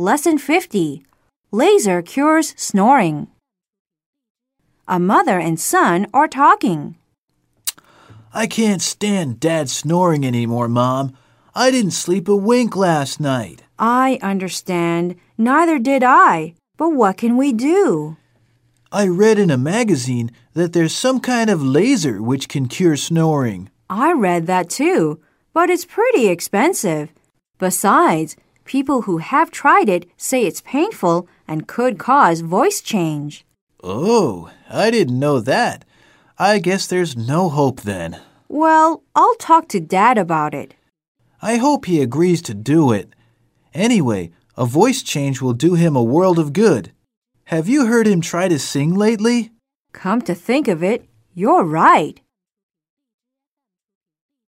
Lesson 50 Laser Cures Snoring. A mother and son are talking. I can't stand Dad snoring anymore, Mom. I didn't sleep a wink last night. I understand. Neither did I. But what can we do? I read in a magazine that there's some kind of laser which can cure snoring. I read that too, but it's pretty expensive. Besides, people who have tried it say it's painful and could cause voice change. Oh, I didn't know that. I guess there's no hope then. Well, I'll talk to Dad about it. I hope he agrees to do it. Anyway, a voice change will do him a world of good. Have you heard him try to sing lately? Come to think of it, you're right.